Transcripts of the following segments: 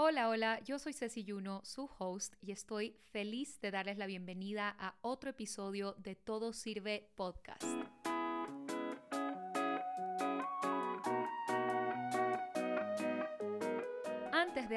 Hola, hola, yo soy Ceci Yuno, su host, y estoy feliz de darles la bienvenida a otro episodio de Todo Sirve Podcast.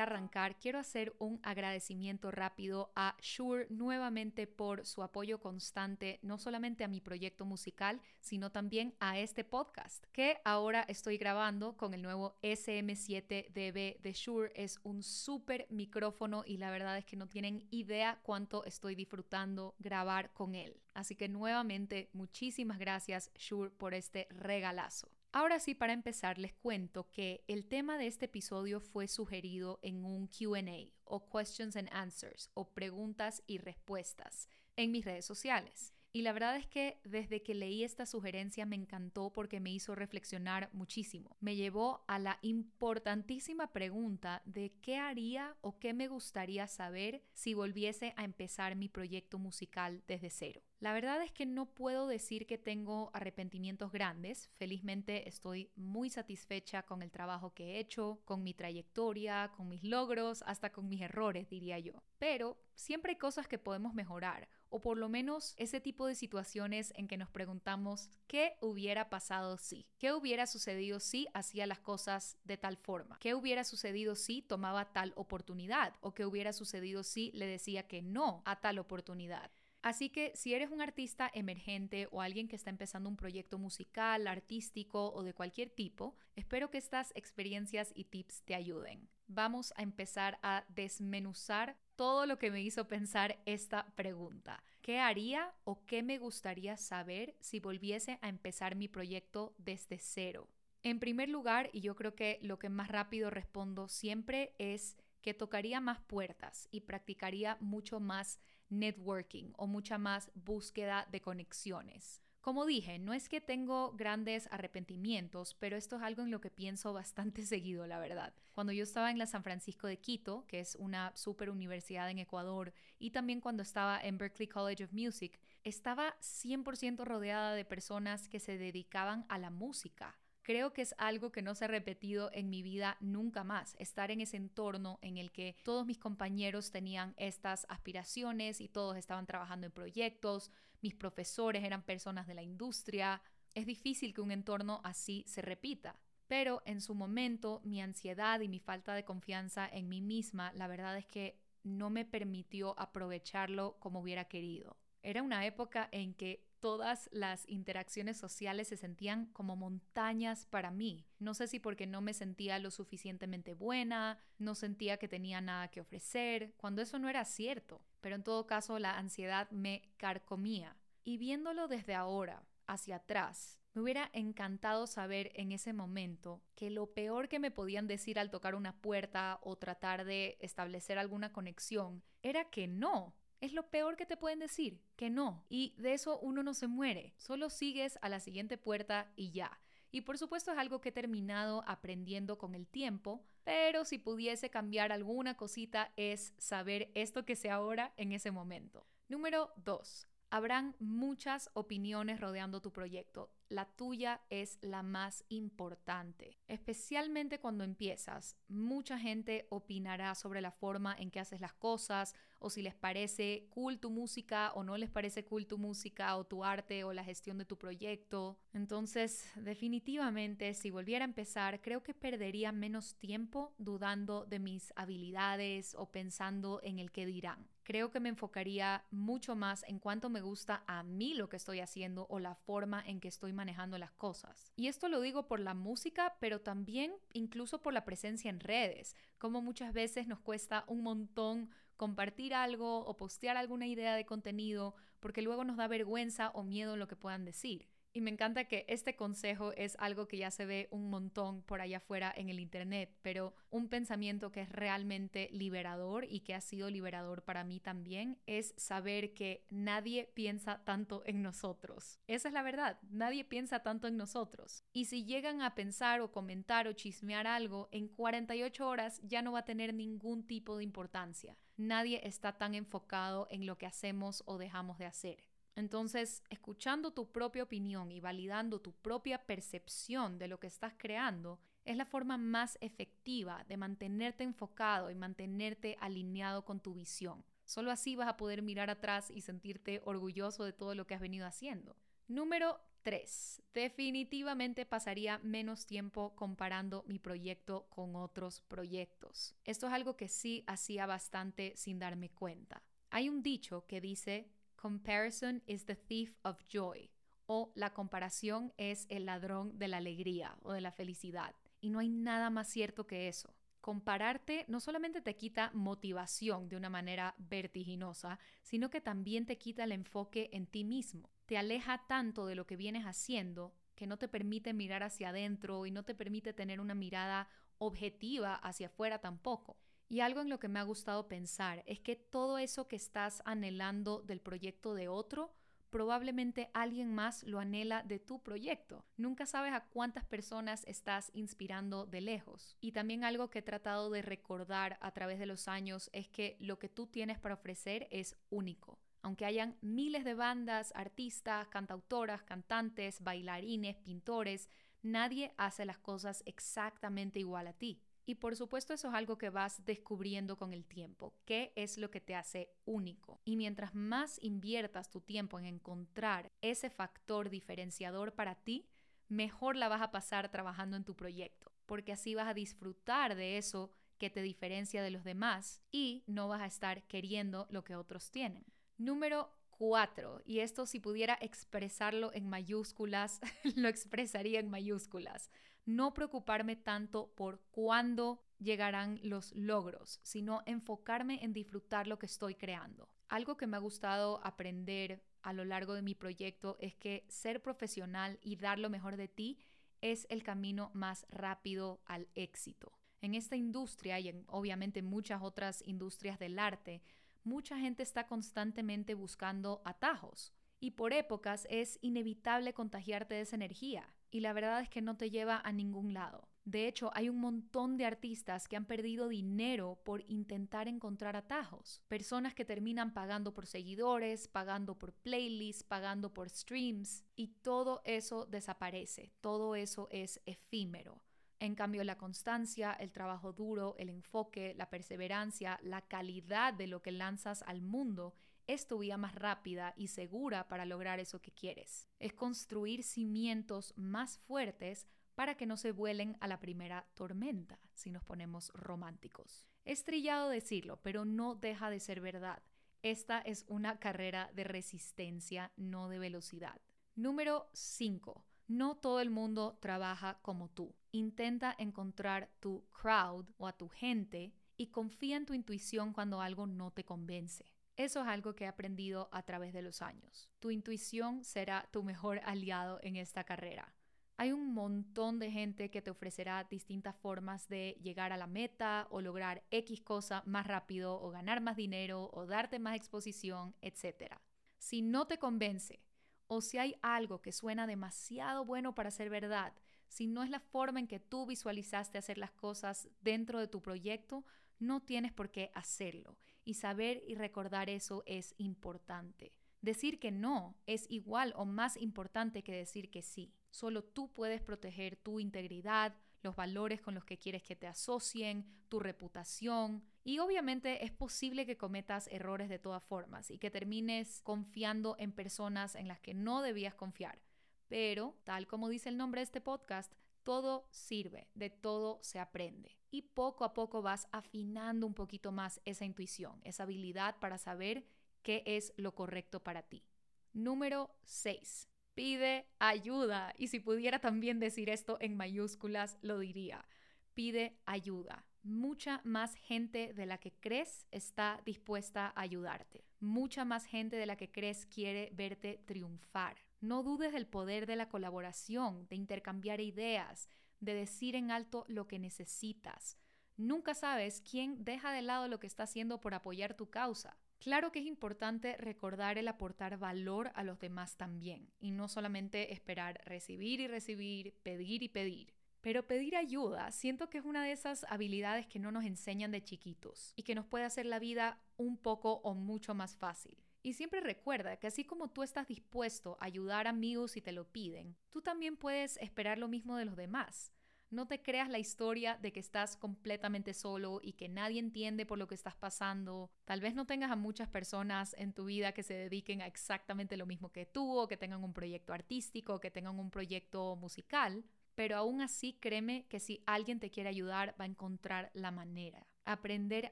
Arrancar, quiero hacer un agradecimiento rápido a Shure nuevamente por su apoyo constante, no solamente a mi proyecto musical, sino también a este podcast, que ahora estoy grabando con el nuevo SM7DB de Shure. Es un súper micrófono y la verdad es que no tienen idea cuánto estoy disfrutando grabar con él. Así que nuevamente, muchísimas gracias Shure por este regalazo. Ahora sí, para empezar, les cuento que el tema de este episodio fue sugerido en un QA o Questions and Answers o preguntas y respuestas en mis redes sociales. Y la verdad es que desde que leí esta sugerencia me encantó porque me hizo reflexionar muchísimo. Me llevó a la importantísima pregunta de qué haría o qué me gustaría saber si volviese a empezar mi proyecto musical desde cero. La verdad es que no puedo decir que tengo arrepentimientos grandes. Felizmente estoy muy satisfecha con el trabajo que he hecho, con mi trayectoria, con mis logros, hasta con mis errores, diría yo. Pero siempre hay cosas que podemos mejorar, o por lo menos ese tipo de situaciones en que nos preguntamos qué hubiera pasado si, qué hubiera sucedido si hacía las cosas de tal forma, qué hubiera sucedido si tomaba tal oportunidad, o qué hubiera sucedido si le decía que no a tal oportunidad. Así que si eres un artista emergente o alguien que está empezando un proyecto musical, artístico o de cualquier tipo, espero que estas experiencias y tips te ayuden. Vamos a empezar a desmenuzar todo lo que me hizo pensar esta pregunta. ¿Qué haría o qué me gustaría saber si volviese a empezar mi proyecto desde cero? En primer lugar, y yo creo que lo que más rápido respondo siempre es que tocaría más puertas y practicaría mucho más networking o mucha más búsqueda de conexiones. Como dije, no es que tengo grandes arrepentimientos, pero esto es algo en lo que pienso bastante seguido, la verdad. Cuando yo estaba en la San Francisco de Quito, que es una super universidad en Ecuador, y también cuando estaba en Berklee College of Music, estaba 100% rodeada de personas que se dedicaban a la música creo que es algo que no se ha repetido en mi vida nunca más, estar en ese entorno en el que todos mis compañeros tenían estas aspiraciones y todos estaban trabajando en proyectos, mis profesores eran personas de la industria. Es difícil que un entorno así se repita. Pero en su momento mi ansiedad y mi falta de confianza en mí misma, la verdad es que no me permitió aprovecharlo como hubiera querido. Era una época en que todas las interacciones sociales se sentían como montañas para mí. No sé si porque no me sentía lo suficientemente buena, no sentía que tenía nada que ofrecer, cuando eso no era cierto. Pero en todo caso la ansiedad me carcomía. Y viéndolo desde ahora, hacia atrás, me hubiera encantado saber en ese momento que lo peor que me podían decir al tocar una puerta o tratar de establecer alguna conexión era que no, es lo peor que te pueden decir, que no. Y de eso uno no se muere, solo sigues a la siguiente puerta y ya. Y por supuesto es algo que he terminado aprendiendo con el tiempo, pero si pudiese cambiar alguna cosita es saber esto que sé ahora en ese momento. Número 2. Habrán muchas opiniones rodeando tu proyecto. La tuya es la más importante. Especialmente cuando empiezas, mucha gente opinará sobre la forma en que haces las cosas o si les parece cool tu música o no les parece cool tu música o tu arte o la gestión de tu proyecto. Entonces, definitivamente, si volviera a empezar, creo que perdería menos tiempo dudando de mis habilidades o pensando en el que dirán creo que me enfocaría mucho más en cuánto me gusta a mí lo que estoy haciendo o la forma en que estoy manejando las cosas. Y esto lo digo por la música, pero también incluso por la presencia en redes, como muchas veces nos cuesta un montón compartir algo o postear alguna idea de contenido porque luego nos da vergüenza o miedo lo que puedan decir. Y me encanta que este consejo es algo que ya se ve un montón por allá afuera en el Internet, pero un pensamiento que es realmente liberador y que ha sido liberador para mí también es saber que nadie piensa tanto en nosotros. Esa es la verdad, nadie piensa tanto en nosotros. Y si llegan a pensar o comentar o chismear algo, en 48 horas ya no va a tener ningún tipo de importancia. Nadie está tan enfocado en lo que hacemos o dejamos de hacer. Entonces, escuchando tu propia opinión y validando tu propia percepción de lo que estás creando Es la forma más efectiva de mantenerte enfocado y mantenerte alineado con tu visión. Solo así vas a poder mirar atrás y sentirte orgulloso de todo lo que has venido haciendo. Número 3. Definitivamente pasaría menos tiempo comparando mi proyecto con otros proyectos. Esto es algo que sí hacía bastante sin darme cuenta. Hay un dicho que dice, Comparison is the thief of joy, o la comparación es el ladrón de la alegría o de la felicidad. Y no hay nada más cierto que eso. Compararte no solamente te quita motivación de una manera vertiginosa, sino que también te quita el enfoque en ti mismo te aleja tanto de lo que vienes haciendo que no te permite mirar hacia adentro y no te permite tener una mirada objetiva hacia afuera tampoco. Y algo en lo que me ha gustado pensar es que todo eso que estás anhelando del proyecto de otro, probablemente alguien más lo anhela de tu proyecto. Nunca sabes a cuántas personas estás inspirando de lejos. Y también algo que he tratado de recordar a través de los años es que lo que tú tienes para ofrecer es único. Aunque hayan miles de bandas, artistas, cantautoras, cantantes, bailarines, pintores, nadie hace las cosas exactamente igual a ti. Y por supuesto eso es algo que vas descubriendo con el tiempo, qué es lo que te hace único. Y mientras más inviertas tu tiempo en encontrar ese factor diferenciador para ti, mejor la vas a pasar trabajando en tu proyecto, porque así vas a disfrutar de eso que te diferencia de los demás y no vas a estar queriendo lo que otros tienen. Número 4, y esto si pudiera expresarlo en mayúsculas, lo expresaría en mayúsculas. No preocuparme tanto por cuándo llegarán los logros, sino enfocarme en disfrutar lo que estoy creando. Algo que me ha gustado aprender a lo largo de mi proyecto es que ser profesional y dar lo mejor de ti es el camino más rápido al éxito. En esta industria y en obviamente muchas otras industrias del arte, mucha gente está constantemente buscando atajos y por épocas es inevitable contagiarte de esa energía y la verdad es que no te lleva a ningún lado. De hecho, hay un montón de artistas que han perdido dinero por intentar encontrar atajos. Personas que terminan pagando por seguidores, pagando por playlists, pagando por streams y todo eso desaparece. Todo eso es efímero. En cambio, la constancia, el trabajo duro, el enfoque, la perseverancia, la calidad de lo que lanzas al mundo es tu vía más rápida y segura para lograr eso que quieres. Es construir cimientos más fuertes para que no se vuelen a la primera tormenta, si nos ponemos románticos. Es trillado decirlo, pero no deja de ser verdad. Esta es una carrera de resistencia, no de velocidad. Número 5. No todo el mundo trabaja como tú. Intenta encontrar tu crowd o a tu gente y confía en tu intuición cuando algo no te convence. Eso es algo que he aprendido a través de los años. Tu intuición será tu mejor aliado en esta carrera. Hay un montón de gente que te ofrecerá distintas formas de llegar a la meta o lograr X cosa más rápido o ganar más dinero o darte más exposición, etc. Si no te convence o si hay algo que suena demasiado bueno para ser verdad, si no es la forma en que tú visualizaste hacer las cosas dentro de tu proyecto, no tienes por qué hacerlo. Y saber y recordar eso es importante. Decir que no es igual o más importante que decir que sí. Solo tú puedes proteger tu integridad, los valores con los que quieres que te asocien, tu reputación. Y obviamente es posible que cometas errores de todas formas y que termines confiando en personas en las que no debías confiar. Pero, tal como dice el nombre de este podcast, todo sirve, de todo se aprende. Y poco a poco vas afinando un poquito más esa intuición, esa habilidad para saber qué es lo correcto para ti. Número 6 pide ayuda. Y si pudiera también decir esto en mayúsculas, lo diría. Pide ayuda. Mucha más gente de la que crees está dispuesta a ayudarte. Mucha más gente de la que crees quiere verte triunfar. No dudes del poder de la colaboración, de intercambiar ideas, de decir en alto lo que necesitas. Nunca sabes quién deja de lado lo que está haciendo por apoyar tu causa. Claro que es importante recordar el aportar valor a los demás también y no solamente esperar recibir y recibir, pedir y pedir. Pero pedir ayuda siento que es una de esas habilidades que no nos enseñan de chiquitos y que nos puede hacer la vida un poco o mucho más fácil. Y siempre recuerda que así como tú estás dispuesto a ayudar a amigos si te lo piden, tú también puedes esperar lo mismo de los demás. No te creas la historia de que estás completamente solo y que nadie entiende por lo que estás pasando. Tal vez no tengas a muchas personas en tu vida que se dediquen a exactamente lo mismo que tú o que tengan un proyecto artístico, que tengan un proyecto musical, pero aún así créeme que si alguien te quiere ayudar va a encontrar la manera. Aprender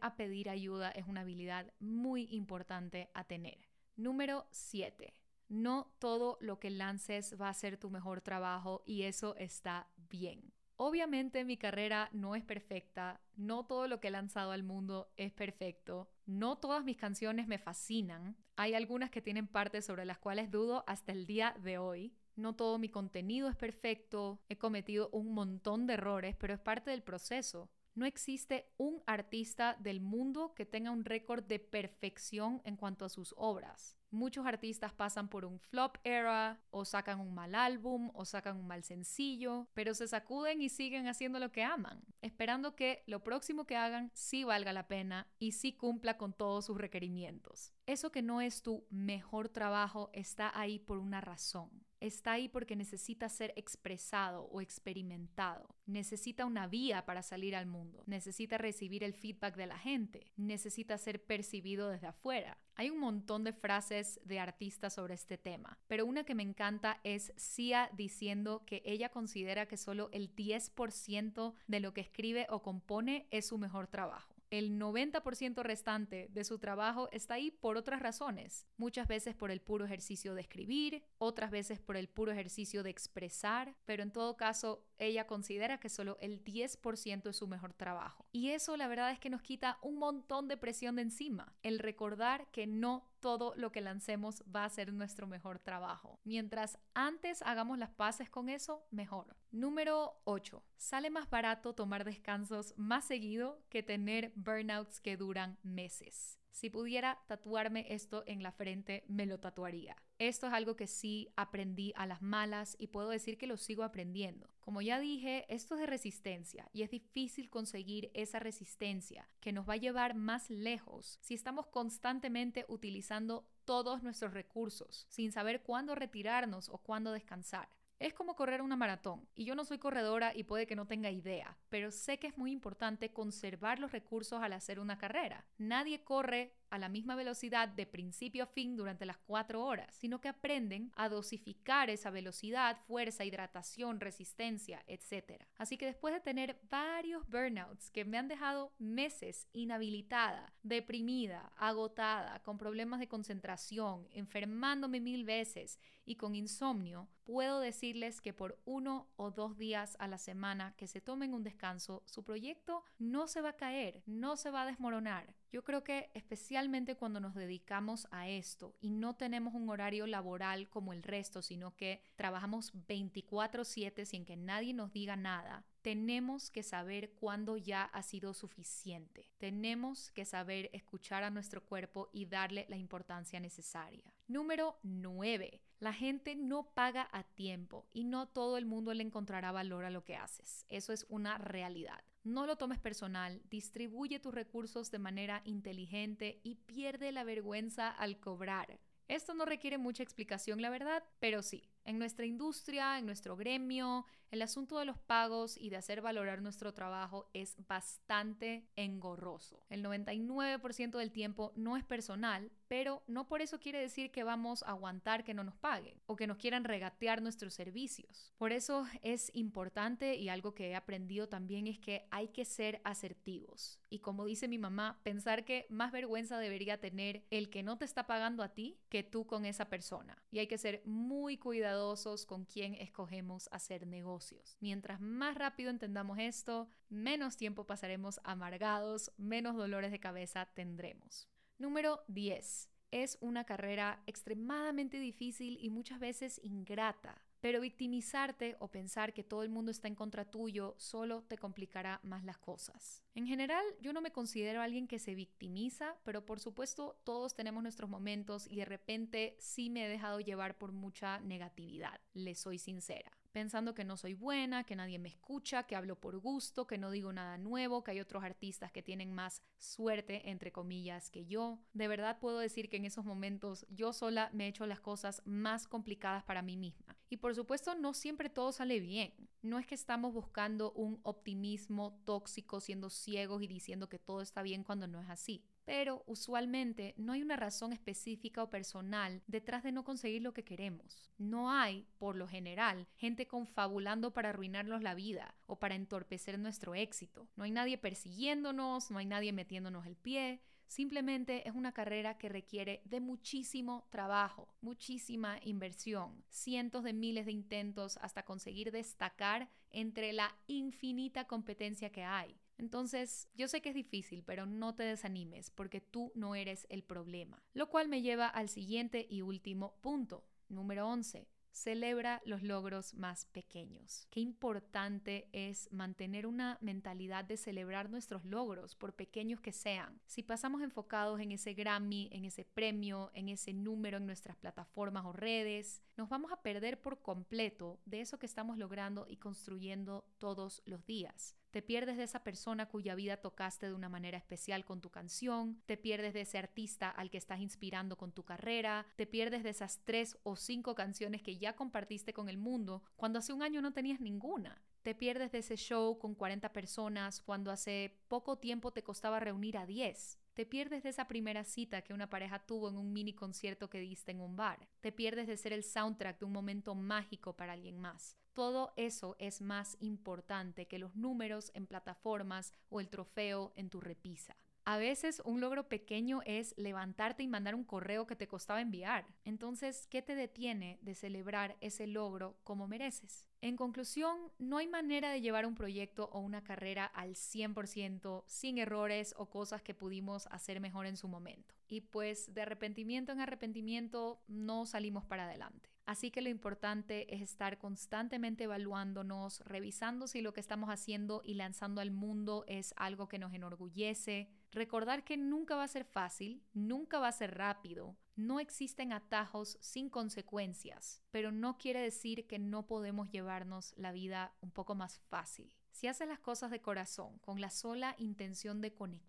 a pedir ayuda es una habilidad muy importante a tener. Número 7. No todo lo que lances va a ser tu mejor trabajo y eso está bien. Obviamente mi carrera no es perfecta, no todo lo que he lanzado al mundo es perfecto, no todas mis canciones me fascinan, hay algunas que tienen partes sobre las cuales dudo hasta el día de hoy, no todo mi contenido es perfecto, he cometido un montón de errores, pero es parte del proceso. No existe un artista del mundo que tenga un récord de perfección en cuanto a sus obras. Muchos artistas pasan por un flop era, o sacan un mal álbum, o sacan un mal sencillo, pero se sacuden y siguen haciendo lo que aman, esperando que lo próximo que hagan sí valga la pena y sí cumpla con todos sus requerimientos. Eso que no es tu mejor trabajo está ahí por una razón. Está ahí porque necesita ser expresado o experimentado. Necesita una vía para salir al mundo. Necesita recibir el feedback de la gente. Necesita ser percibido desde afuera. Hay un montón de frases de artistas sobre este tema, pero una que me encanta es Sia diciendo que ella considera que solo el 10% de lo que escribe o compone es su mejor trabajo el 90% restante de su trabajo está ahí por otras razones, muchas veces por el puro ejercicio de escribir, otras veces por el puro ejercicio de expresar, pero en todo caso ella considera que solo el 10% es su mejor trabajo. Y eso la verdad es que nos quita un montón de presión de encima, el recordar que no todo lo que lancemos va a ser nuestro mejor trabajo. Mientras antes hagamos las paces con eso, mejor. Número 8. Sale más barato tomar descansos más seguido que tener burnouts que duran meses. Si pudiera tatuarme esto en la frente, me lo tatuaría. Esto es algo que sí aprendí a las malas y puedo decir que lo sigo aprendiendo. Como ya dije, esto es de resistencia y es difícil conseguir esa resistencia que nos va a llevar más lejos si estamos constantemente utilizando todos nuestros recursos sin saber cuándo retirarnos o cuándo descansar. Es como correr una maratón, y yo no soy corredora y puede que no tenga idea, pero sé que es muy importante conservar los recursos al hacer una carrera. Nadie corre a la misma velocidad de principio a fin durante las cuatro horas, sino que aprenden a dosificar esa velocidad, fuerza, hidratación, resistencia, etc. Así que después de tener varios burnouts que me han dejado meses inhabilitada, deprimida, agotada, con problemas de concentración, enfermándome mil veces y con insomnio, puedo decirles que por uno o dos días a la semana que se tomen un descanso, su proyecto no se va a caer, no se va a desmoronar. Yo creo que especialmente cuando nos dedicamos a esto y no tenemos un horario laboral como el resto, sino que trabajamos 24/7 sin que nadie nos diga nada, tenemos que saber cuándo ya ha sido suficiente. Tenemos que saber escuchar a nuestro cuerpo y darle la importancia necesaria. Número 9. La gente no paga a tiempo y no todo el mundo le encontrará valor a lo que haces. Eso es una realidad. No lo tomes personal, distribuye tus recursos de manera inteligente y pierde la vergüenza al cobrar. Esto no requiere mucha explicación, la verdad, pero sí, en nuestra industria, en nuestro gremio, el asunto de los pagos y de hacer valorar nuestro trabajo es bastante engorroso. El 99% del tiempo no es personal, pero no por eso quiere decir que vamos a aguantar que no nos paguen o que nos quieran regatear nuestros servicios. Por eso es importante y algo que he aprendido también es que hay que ser asertivos. Y como dice mi mamá, pensar que más vergüenza debería tener el que no te está pagando a ti que tú con esa persona. Y hay que ser muy cuidadosos con quién escogemos hacer negocios. Mientras más rápido entendamos esto, menos tiempo pasaremos amargados, menos dolores de cabeza tendremos. Número 10. Es una carrera extremadamente difícil y muchas veces ingrata. Pero victimizarte o pensar que todo el mundo está en contra tuyo solo te complicará más las cosas. En general, yo no me considero alguien que se victimiza, pero por supuesto todos tenemos nuestros momentos y de repente sí me he dejado llevar por mucha negatividad, le soy sincera pensando que no soy buena, que nadie me escucha, que hablo por gusto, que no digo nada nuevo, que hay otros artistas que tienen más suerte, entre comillas, que yo. De verdad puedo decir que en esos momentos yo sola me he hecho las cosas más complicadas para mí misma. Y por supuesto no siempre todo sale bien. No es que estamos buscando un optimismo tóxico, siendo ciegos y diciendo que todo está bien cuando no es así pero usualmente no hay una razón específica o personal detrás de no conseguir lo que queremos. No hay, por lo general, gente confabulando para arruinarnos la vida o para entorpecer nuestro éxito. No hay nadie persiguiéndonos, no hay nadie metiéndonos el pie. Simplemente es una carrera que requiere de muchísimo trabajo, muchísima inversión, cientos de miles de intentos hasta conseguir destacar entre la infinita competencia que hay. Entonces, yo sé que es difícil, pero no te desanimes porque tú no eres el problema. Lo cual me lleva al siguiente y último punto, número 11. Celebra los logros más pequeños. Qué importante es mantener una mentalidad de celebrar nuestros logros, por pequeños que sean. Si pasamos enfocados en ese Grammy, en ese premio, en ese número en nuestras plataformas o redes, nos vamos a perder por completo de eso que estamos logrando y construyendo todos los días. Te pierdes de esa persona cuya vida tocaste de una manera especial con tu canción, te pierdes de ese artista al que estás inspirando con tu carrera, te pierdes de esas tres o cinco canciones que ya compartiste con el mundo cuando hace un año no tenías ninguna. Te pierdes de ese show con 40 personas cuando hace poco tiempo te costaba reunir a 10. Te pierdes de esa primera cita que una pareja tuvo en un mini concierto que diste en un bar. Te pierdes de ser el soundtrack de un momento mágico para alguien más. Todo eso es más importante que los números en plataformas o el trofeo en tu repisa. A veces un logro pequeño es levantarte y mandar un correo que te costaba enviar. Entonces, ¿qué te detiene de celebrar ese logro como mereces? En conclusión, no hay manera de llevar un proyecto o una carrera al 100% sin errores o cosas que pudimos hacer mejor en su momento. Y pues de arrepentimiento en arrepentimiento no salimos para adelante. Así que lo importante es estar constantemente evaluándonos, revisando si lo que estamos haciendo y lanzando al mundo es algo que nos enorgullece. Recordar que nunca va a ser fácil, nunca va a ser rápido, no existen atajos sin consecuencias, pero no quiere decir que no podemos llevarnos la vida un poco más fácil. Si haces las cosas de corazón, con la sola intención de conectar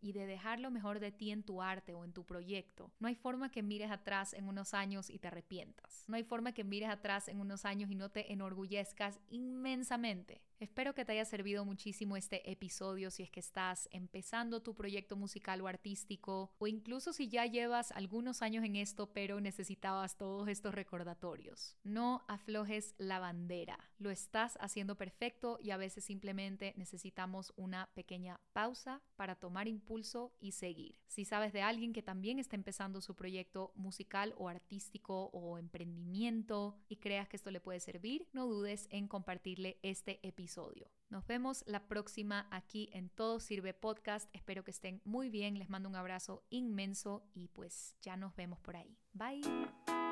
y de dejar lo mejor de ti en tu arte o en tu proyecto, no hay forma que mires atrás en unos años y te arrepientas. No hay forma que mires atrás en unos años y no te enorgullezcas inmensamente. Espero que te haya servido muchísimo este episodio si es que estás empezando tu proyecto musical o artístico o incluso si ya llevas algunos años en esto pero necesitabas todos estos recordatorios. No aflojes la bandera. Lo estás haciendo perfecto y a veces simplemente necesitamos una pequeña pausa para tomar impulso y seguir. Si sabes de alguien que también está empezando su proyecto musical o artístico o emprendimiento y creas que esto le puede servir, no dudes en compartirle este episodio nos vemos la próxima aquí en Todo Sirve Podcast. Espero que estén muy bien. Les mando un abrazo inmenso y pues ya nos vemos por ahí. Bye.